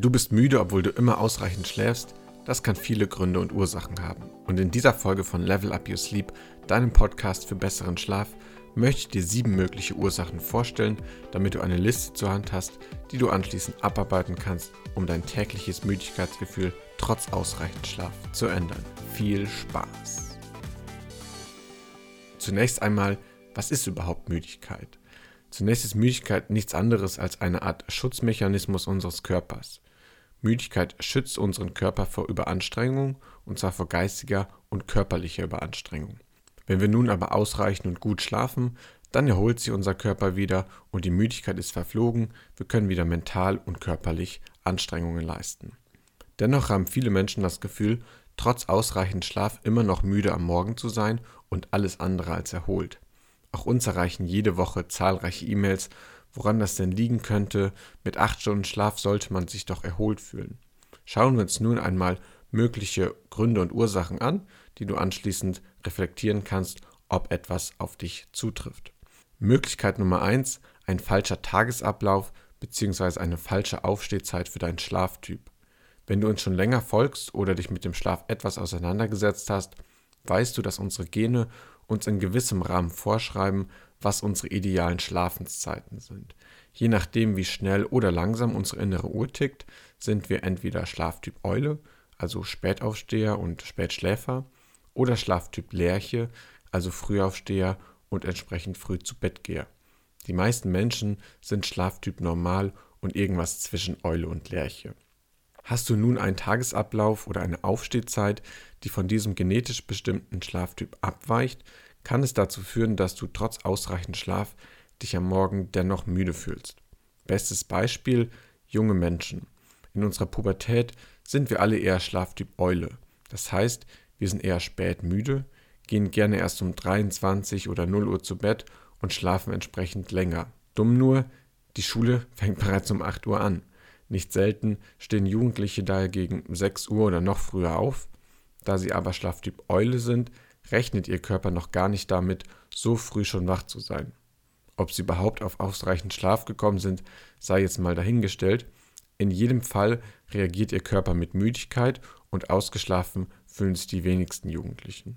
Du bist müde, obwohl du immer ausreichend schläfst? Das kann viele Gründe und Ursachen haben. Und in dieser Folge von Level Up Your Sleep, deinem Podcast für besseren Schlaf, möchte ich dir sieben mögliche Ursachen vorstellen, damit du eine Liste zur Hand hast, die du anschließend abarbeiten kannst, um dein tägliches Müdigkeitsgefühl trotz ausreichend Schlaf zu ändern. Viel Spaß! Zunächst einmal, was ist überhaupt Müdigkeit? Zunächst ist Müdigkeit nichts anderes als eine Art Schutzmechanismus unseres Körpers. Müdigkeit schützt unseren Körper vor Überanstrengung, und zwar vor geistiger und körperlicher Überanstrengung. Wenn wir nun aber ausreichend und gut schlafen, dann erholt sich unser Körper wieder und die Müdigkeit ist verflogen, wir können wieder mental und körperlich Anstrengungen leisten. Dennoch haben viele Menschen das Gefühl, trotz ausreichend Schlaf immer noch müde am Morgen zu sein und alles andere als erholt. Auch uns erreichen jede Woche zahlreiche E-Mails, woran das denn liegen könnte. Mit acht Stunden Schlaf sollte man sich doch erholt fühlen. Schauen wir uns nun einmal mögliche Gründe und Ursachen an, die du anschließend reflektieren kannst, ob etwas auf dich zutrifft. Möglichkeit Nummer eins: ein falscher Tagesablauf bzw. eine falsche Aufstehzeit für deinen Schlaftyp. Wenn du uns schon länger folgst oder dich mit dem Schlaf etwas auseinandergesetzt hast, weißt du, dass unsere Gene uns in gewissem Rahmen vorschreiben, was unsere idealen Schlafenszeiten sind. Je nachdem, wie schnell oder langsam unsere innere Uhr tickt, sind wir entweder Schlaftyp Eule, also Spätaufsteher und Spätschläfer, oder Schlaftyp Lerche, also Frühaufsteher und entsprechend früh zu Bettgeher. Die meisten Menschen sind Schlaftyp Normal und irgendwas zwischen Eule und Lerche. Hast du nun einen Tagesablauf oder eine Aufstehzeit, die von diesem genetisch bestimmten Schlaftyp abweicht, kann es dazu führen, dass du trotz ausreichend Schlaf dich am Morgen dennoch müde fühlst. Bestes Beispiel junge Menschen. In unserer Pubertät sind wir alle eher Schlaftyp Eule. Das heißt, wir sind eher spät müde, gehen gerne erst um 23 oder 0 Uhr zu Bett und schlafen entsprechend länger. Dumm nur, die Schule fängt bereits um 8 Uhr an. Nicht selten stehen Jugendliche daher gegen 6 Uhr oder noch früher auf. Da sie aber Schlaftyp Eule sind, rechnet ihr Körper noch gar nicht damit, so früh schon wach zu sein. Ob sie überhaupt auf ausreichend Schlaf gekommen sind, sei jetzt mal dahingestellt. In jedem Fall reagiert ihr Körper mit Müdigkeit und ausgeschlafen fühlen sich die wenigsten Jugendlichen.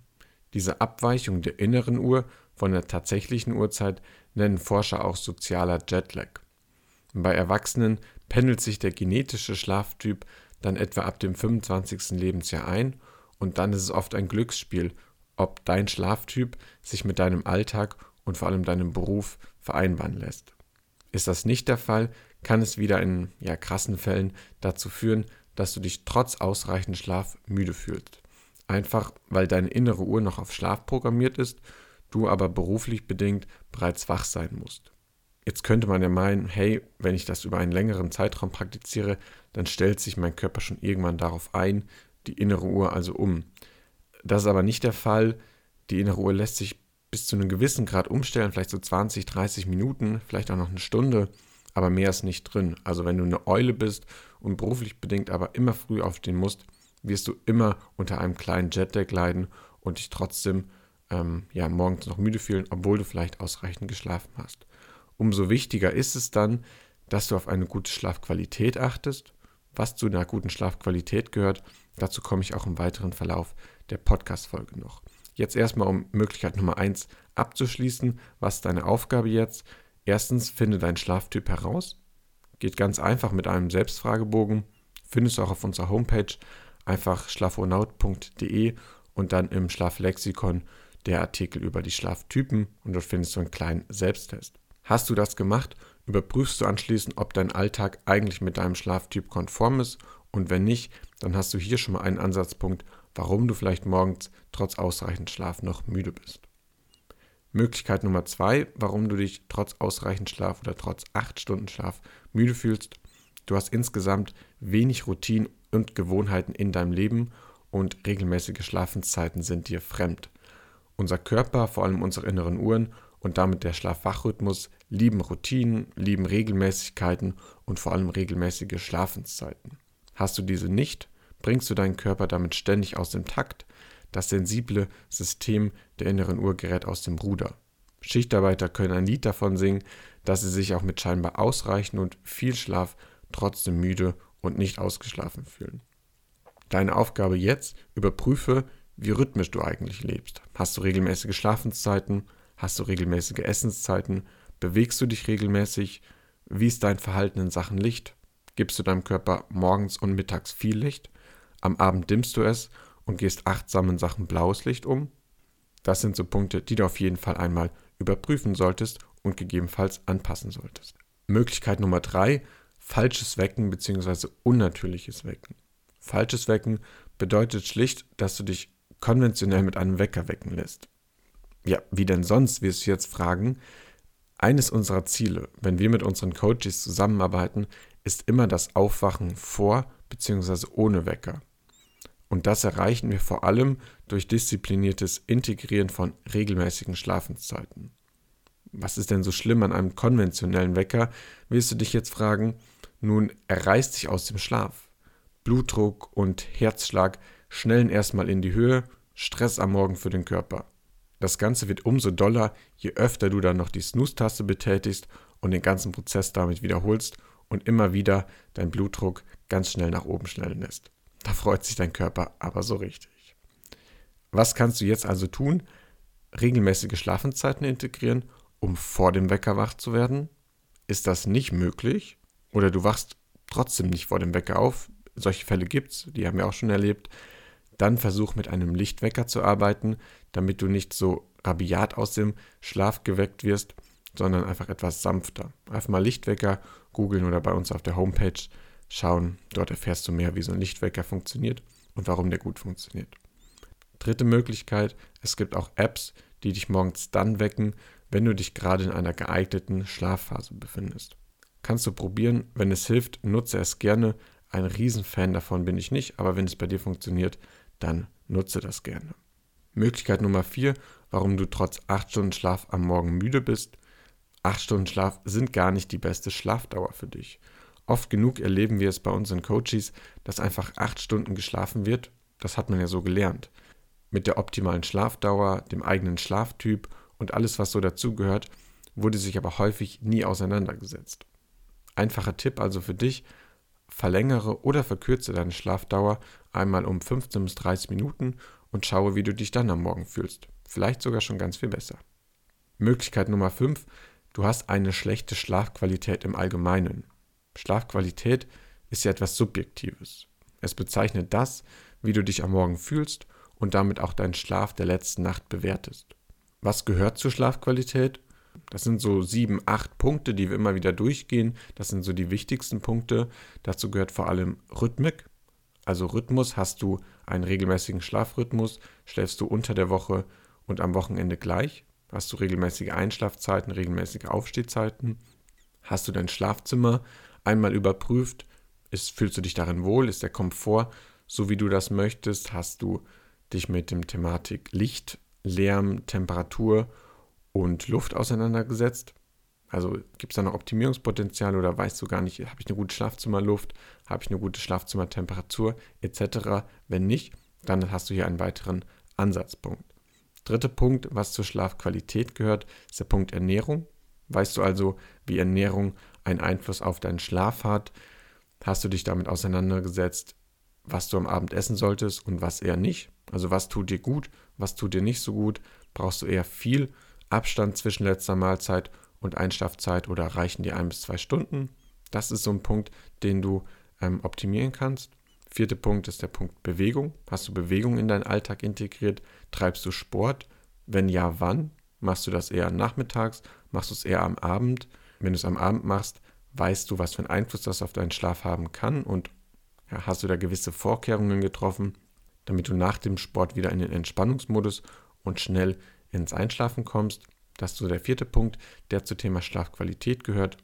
Diese Abweichung der inneren Uhr von der tatsächlichen Uhrzeit nennen Forscher auch sozialer Jetlag. Bei Erwachsenen pendelt sich der genetische Schlaftyp dann etwa ab dem 25. Lebensjahr ein und dann ist es oft ein Glücksspiel, ob dein Schlaftyp sich mit deinem Alltag und vor allem deinem Beruf vereinbaren lässt. Ist das nicht der Fall, kann es wieder in ja, krassen Fällen dazu führen, dass du dich trotz ausreichend Schlaf müde fühlst. Einfach weil deine innere Uhr noch auf Schlaf programmiert ist, du aber beruflich bedingt bereits wach sein musst. Jetzt könnte man ja meinen, hey, wenn ich das über einen längeren Zeitraum praktiziere, dann stellt sich mein Körper schon irgendwann darauf ein, die innere Uhr also um. Das ist aber nicht der Fall. Die innere Uhr lässt sich bis zu einem gewissen Grad umstellen, vielleicht so 20, 30 Minuten, vielleicht auch noch eine Stunde, aber mehr ist nicht drin. Also wenn du eine Eule bist und beruflich bedingt aber immer früh aufstehen musst, wirst du immer unter einem kleinen Jetlag leiden und dich trotzdem ähm, ja, morgens noch müde fühlen, obwohl du vielleicht ausreichend geschlafen hast. Umso wichtiger ist es dann, dass du auf eine gute Schlafqualität achtest. Was zu einer guten Schlafqualität gehört, dazu komme ich auch im weiteren Verlauf der Podcast-Folge noch. Jetzt erstmal, um Möglichkeit Nummer 1 abzuschließen. Was ist deine Aufgabe jetzt? Erstens, finde deinen Schlaftyp heraus. Geht ganz einfach mit einem Selbstfragebogen. Findest du auch auf unserer Homepage. Einfach schlafonaut.de und dann im Schlaflexikon der Artikel über die Schlaftypen und dort findest du einen kleinen Selbsttest. Hast du das gemacht, überprüfst du anschließend, ob dein Alltag eigentlich mit deinem Schlaftyp konform ist und wenn nicht, dann hast du hier schon mal einen Ansatzpunkt, warum du vielleicht morgens trotz ausreichend Schlaf noch müde bist. Möglichkeit Nummer zwei, warum du dich trotz ausreichend Schlaf oder trotz acht Stunden Schlaf müde fühlst. Du hast insgesamt wenig Routinen und Gewohnheiten in deinem Leben und regelmäßige Schlafenszeiten sind dir fremd. Unser Körper, vor allem unsere inneren Uhren und damit der Schlaf-Wach-Rhythmus lieben Routinen, lieben Regelmäßigkeiten und vor allem regelmäßige Schlafenszeiten. Hast du diese nicht, bringst du deinen Körper damit ständig aus dem Takt. Das sensible System der inneren Uhr gerät aus dem Ruder. Schichtarbeiter können ein Lied davon singen, dass sie sich auch mit scheinbar ausreichend und viel Schlaf trotzdem müde und nicht ausgeschlafen fühlen. Deine Aufgabe jetzt, überprüfe, wie rhythmisch du eigentlich lebst. Hast du regelmäßige Schlafenszeiten? Hast du regelmäßige Essenszeiten? Bewegst du dich regelmäßig? Wie ist dein Verhalten in Sachen Licht? Gibst du deinem Körper morgens und mittags viel Licht? Am Abend dimmst du es und gehst achtsam in Sachen blaues Licht um? Das sind so Punkte, die du auf jeden Fall einmal überprüfen solltest und gegebenenfalls anpassen solltest. Möglichkeit Nummer drei, falsches Wecken bzw. unnatürliches Wecken. Falsches Wecken bedeutet schlicht, dass du dich konventionell mit einem Wecker wecken lässt. Ja, wie denn sonst, wirst du jetzt fragen. Eines unserer Ziele, wenn wir mit unseren Coaches zusammenarbeiten, ist immer das Aufwachen vor bzw. ohne Wecker. Und das erreichen wir vor allem durch diszipliniertes Integrieren von regelmäßigen Schlafenszeiten. Was ist denn so schlimm an einem konventionellen Wecker, wirst du dich jetzt fragen. Nun, er reißt dich aus dem Schlaf. Blutdruck und Herzschlag schnellen erstmal in die Höhe, Stress am Morgen für den Körper. Das Ganze wird umso doller, je öfter du dann noch die Snooze-Taste betätigst und den ganzen Prozess damit wiederholst und immer wieder dein Blutdruck ganz schnell nach oben schnellen lässt. Da freut sich dein Körper aber so richtig. Was kannst du jetzt also tun? Regelmäßige Schlafenszeiten integrieren, um vor dem Wecker wach zu werden? Ist das nicht möglich? Oder du wachst trotzdem nicht vor dem Wecker auf? Solche Fälle gibt es, die haben wir auch schon erlebt. Dann versuch mit einem Lichtwecker zu arbeiten, damit du nicht so rabiat aus dem Schlaf geweckt wirst, sondern einfach etwas sanfter. Einfach mal Lichtwecker googeln oder bei uns auf der Homepage schauen. Dort erfährst du mehr, wie so ein Lichtwecker funktioniert und warum der gut funktioniert. Dritte Möglichkeit, es gibt auch Apps, die dich morgens dann wecken, wenn du dich gerade in einer geeigneten Schlafphase befindest. Kannst du probieren, wenn es hilft, nutze es gerne. Ein Riesenfan davon bin ich nicht, aber wenn es bei dir funktioniert, dann nutze das gerne. Möglichkeit Nummer 4, warum du trotz 8 Stunden Schlaf am Morgen müde bist. 8 Stunden Schlaf sind gar nicht die beste Schlafdauer für dich. Oft genug erleben wir es bei unseren Coaches, dass einfach 8 Stunden geschlafen wird. Das hat man ja so gelernt. Mit der optimalen Schlafdauer, dem eigenen Schlaftyp und alles, was so dazugehört, wurde sich aber häufig nie auseinandergesetzt. Einfacher Tipp also für dich, verlängere oder verkürze deine Schlafdauer einmal um 15 bis 30 Minuten und schaue, wie du dich dann am Morgen fühlst. Vielleicht sogar schon ganz viel besser. Möglichkeit Nummer 5. Du hast eine schlechte Schlafqualität im Allgemeinen. Schlafqualität ist ja etwas Subjektives. Es bezeichnet das, wie du dich am Morgen fühlst und damit auch deinen Schlaf der letzten Nacht bewertest. Was gehört zur Schlafqualität? Das sind so sieben, acht Punkte, die wir immer wieder durchgehen. Das sind so die wichtigsten Punkte. Dazu gehört vor allem Rhythmik. Also Rhythmus, hast du einen regelmäßigen Schlafrhythmus, schläfst du unter der Woche und am Wochenende gleich? Hast du regelmäßige Einschlafzeiten, regelmäßige Aufstehzeiten? Hast du dein Schlafzimmer einmal überprüft? Ist, fühlst du dich darin wohl? Ist der Komfort so, wie du das möchtest? Hast du dich mit dem Thematik Licht, Lärm, Temperatur und Luft auseinandergesetzt? Also gibt es da noch Optimierungspotenzial oder weißt du gar nicht, habe ich eine gute Schlafzimmerluft, habe ich eine gute Schlafzimmertemperatur etc. Wenn nicht, dann hast du hier einen weiteren Ansatzpunkt. Dritter Punkt, was zur Schlafqualität gehört, ist der Punkt Ernährung. Weißt du also, wie Ernährung einen Einfluss auf deinen Schlaf hat? Hast du dich damit auseinandergesetzt, was du am Abend essen solltest und was eher nicht? Also was tut dir gut, was tut dir nicht so gut? Brauchst du eher viel Abstand zwischen letzter Mahlzeit und Einschlafzeit oder reichen dir ein bis zwei Stunden? Das ist so ein Punkt, den du ähm, optimieren kannst. Vierter Punkt ist der Punkt Bewegung. Hast du Bewegung in deinen Alltag integriert? Treibst du Sport? Wenn ja, wann? Machst du das eher nachmittags? Machst du es eher am Abend? Wenn du es am Abend machst, weißt du, was für einen Einfluss das auf deinen Schlaf haben kann und ja, hast du da gewisse Vorkehrungen getroffen, damit du nach dem Sport wieder in den Entspannungsmodus und schnell ins Einschlafen kommst. Das ist so der vierte Punkt, der zum Thema Schlafqualität gehört.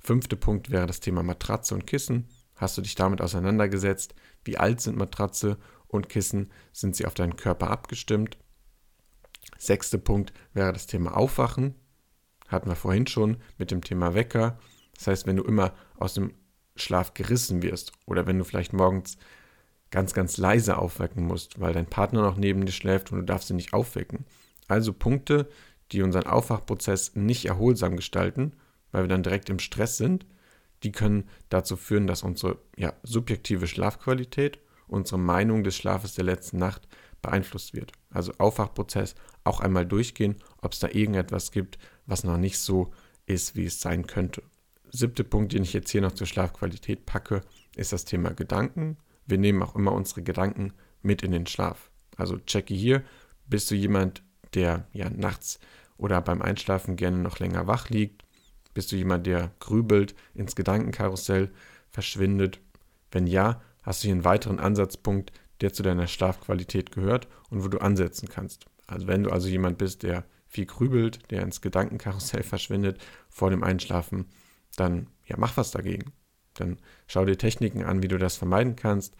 Fünfter Punkt wäre das Thema Matratze und Kissen. Hast du dich damit auseinandergesetzt? Wie alt sind Matratze und Kissen? Sind sie auf deinen Körper abgestimmt? Sechster Punkt wäre das Thema Aufwachen. Hatten wir vorhin schon mit dem Thema Wecker. Das heißt, wenn du immer aus dem Schlaf gerissen wirst oder wenn du vielleicht morgens ganz, ganz leise aufwecken musst, weil dein Partner noch neben dir schläft und du darfst ihn nicht aufwecken. Also Punkte, die unseren Aufwachprozess nicht erholsam gestalten, weil wir dann direkt im Stress sind, die können dazu führen, dass unsere ja, subjektive Schlafqualität, unsere Meinung des Schlafes der letzten Nacht beeinflusst wird. Also Aufwachprozess auch einmal durchgehen, ob es da irgendetwas gibt, was noch nicht so ist, wie es sein könnte. Siebter Punkt, den ich jetzt hier noch zur Schlafqualität packe, ist das Thema Gedanken. Wir nehmen auch immer unsere Gedanken mit in den Schlaf. Also checke hier, bist du jemand, der ja nachts oder beim Einschlafen gerne noch länger wach liegt? Bist du jemand, der grübelt, ins Gedankenkarussell verschwindet? Wenn ja, hast du hier einen weiteren Ansatzpunkt, der zu deiner Schlafqualität gehört und wo du ansetzen kannst. Also wenn du also jemand bist, der viel grübelt, der ins Gedankenkarussell verschwindet vor dem Einschlafen, dann ja, mach was dagegen. Dann schau dir Techniken an, wie du das vermeiden kannst.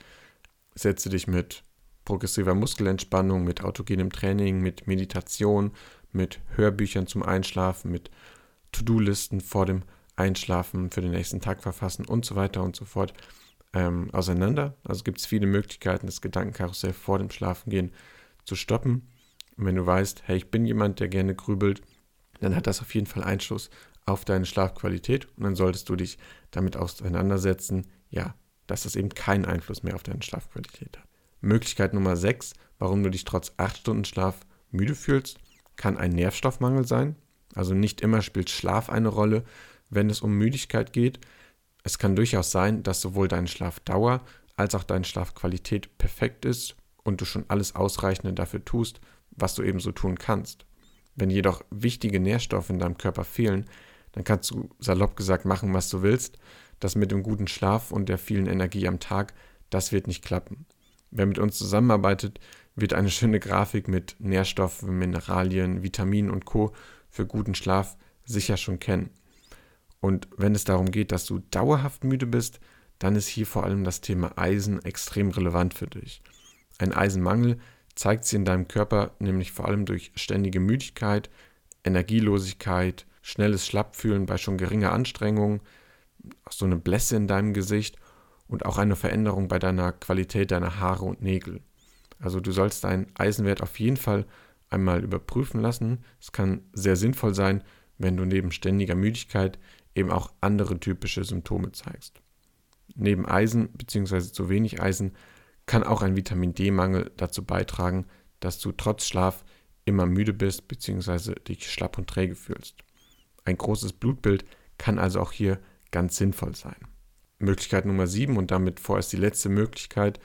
Setze dich mit progressiver Muskelentspannung, mit autogenem Training, mit Meditation, mit Hörbüchern zum Einschlafen, mit To-Do-Listen vor dem Einschlafen für den nächsten Tag verfassen und so weiter und so fort ähm, auseinander. Also gibt es viele Möglichkeiten, das Gedankenkarussell vor dem Schlafengehen zu stoppen. Und wenn du weißt, hey, ich bin jemand, der gerne grübelt, dann hat das auf jeden Fall Einfluss auf deine Schlafqualität und dann solltest du dich damit auseinandersetzen, ja, dass das eben keinen Einfluss mehr auf deine Schlafqualität hat. Möglichkeit Nummer 6, warum du dich trotz 8 Stunden Schlaf müde fühlst, kann ein Nährstoffmangel sein. Also nicht immer spielt Schlaf eine Rolle, wenn es um Müdigkeit geht. Es kann durchaus sein, dass sowohl deine Schlafdauer als auch deine Schlafqualität perfekt ist und du schon alles Ausreichende dafür tust, was du ebenso tun kannst. Wenn jedoch wichtige Nährstoffe in deinem Körper fehlen, dann kannst du salopp gesagt machen, was du willst. Das mit dem guten Schlaf und der vielen Energie am Tag, das wird nicht klappen. Wer mit uns zusammenarbeitet, wird eine schöne Grafik mit Nährstoffen, Mineralien, Vitaminen und Co. für guten Schlaf sicher schon kennen. Und wenn es darum geht, dass du dauerhaft müde bist, dann ist hier vor allem das Thema Eisen extrem relevant für dich. Ein Eisenmangel zeigt sich in deinem Körper nämlich vor allem durch ständige Müdigkeit, Energielosigkeit, schnelles Schlappfühlen bei schon geringer Anstrengung, so eine Blässe in deinem Gesicht und auch eine Veränderung bei deiner Qualität deiner Haare und Nägel. Also du sollst deinen Eisenwert auf jeden Fall einmal überprüfen lassen. Es kann sehr sinnvoll sein, wenn du neben ständiger Müdigkeit eben auch andere typische Symptome zeigst. Neben Eisen bzw. zu wenig Eisen kann auch ein Vitamin D-Mangel dazu beitragen, dass du trotz Schlaf immer müde bist bzw. dich schlapp und träge fühlst. Ein großes Blutbild kann also auch hier ganz sinnvoll sein. Möglichkeit Nummer 7 und damit vorerst die letzte Möglichkeit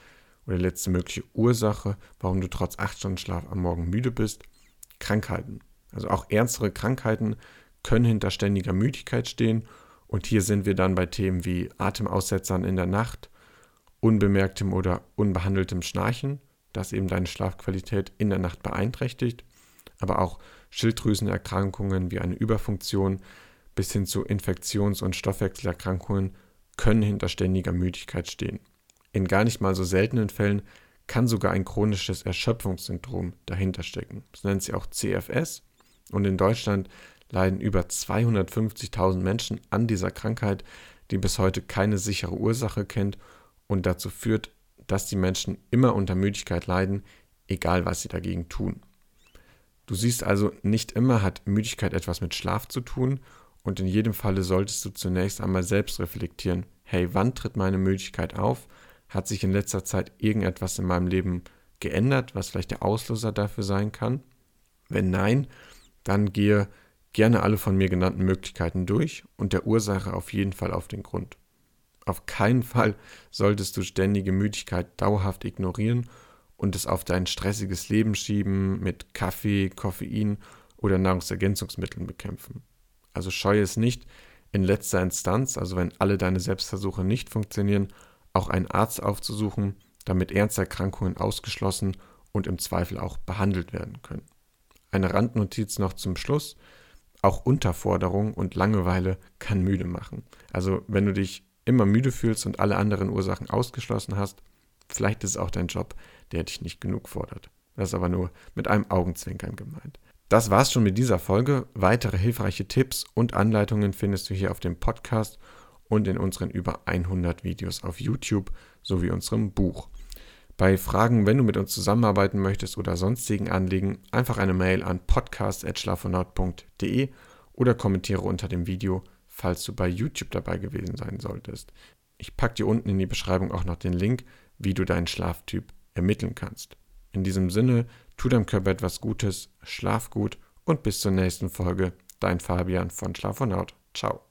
oder letzte mögliche Ursache, warum du trotz 8 Stunden Schlaf am Morgen müde bist, Krankheiten. Also auch ernstere Krankheiten können hinter ständiger Müdigkeit stehen und hier sind wir dann bei Themen wie Atemaussetzern in der Nacht, unbemerktem oder unbehandeltem Schnarchen, das eben deine Schlafqualität in der Nacht beeinträchtigt, aber auch Schilddrüsenerkrankungen wie eine Überfunktion bis hin zu Infektions- und Stoffwechselerkrankungen können hinter ständiger Müdigkeit stehen. In gar nicht mal so seltenen Fällen kann sogar ein chronisches Erschöpfungssyndrom dahinter stecken. Das nennt sich auch CFS und in Deutschland leiden über 250.000 Menschen an dieser Krankheit, die bis heute keine sichere Ursache kennt und dazu führt, dass die Menschen immer unter Müdigkeit leiden, egal was sie dagegen tun. Du siehst also, nicht immer hat Müdigkeit etwas mit Schlaf zu tun und in jedem Falle solltest du zunächst einmal selbst reflektieren, hey, wann tritt meine Müdigkeit auf? Hat sich in letzter Zeit irgendetwas in meinem Leben geändert, was vielleicht der Auslöser dafür sein kann? Wenn nein, dann gehe gerne alle von mir genannten Möglichkeiten durch und der Ursache auf jeden Fall auf den Grund. Auf keinen Fall solltest du ständige Müdigkeit dauerhaft ignorieren und es auf dein stressiges Leben schieben, mit Kaffee, Koffein oder Nahrungsergänzungsmitteln bekämpfen. Also scheue es nicht, in letzter Instanz, also wenn alle deine Selbstversuche nicht funktionieren, auch einen Arzt aufzusuchen, damit Ernsterkrankungen ausgeschlossen und im Zweifel auch behandelt werden können. Eine Randnotiz noch zum Schluss. Auch Unterforderung und Langeweile kann müde machen. Also wenn du dich immer müde fühlst und alle anderen Ursachen ausgeschlossen hast, vielleicht ist es auch dein Job, der dich nicht genug fordert. Das ist aber nur mit einem Augenzwinkern gemeint. Das war's schon mit dieser Folge. Weitere hilfreiche Tipps und Anleitungen findest du hier auf dem Podcast und in unseren über 100 Videos auf YouTube sowie unserem Buch. Bei Fragen, wenn du mit uns zusammenarbeiten möchtest oder sonstigen Anliegen, einfach eine Mail an podcast.schlafonaut.de oder kommentiere unter dem Video falls du bei YouTube dabei gewesen sein solltest. Ich packe dir unten in die Beschreibung auch noch den Link, wie du deinen Schlaftyp ermitteln kannst. In diesem Sinne, tu deinem Körper etwas Gutes, schlaf gut und bis zur nächsten Folge. Dein Fabian von Schlafonaut. Ciao.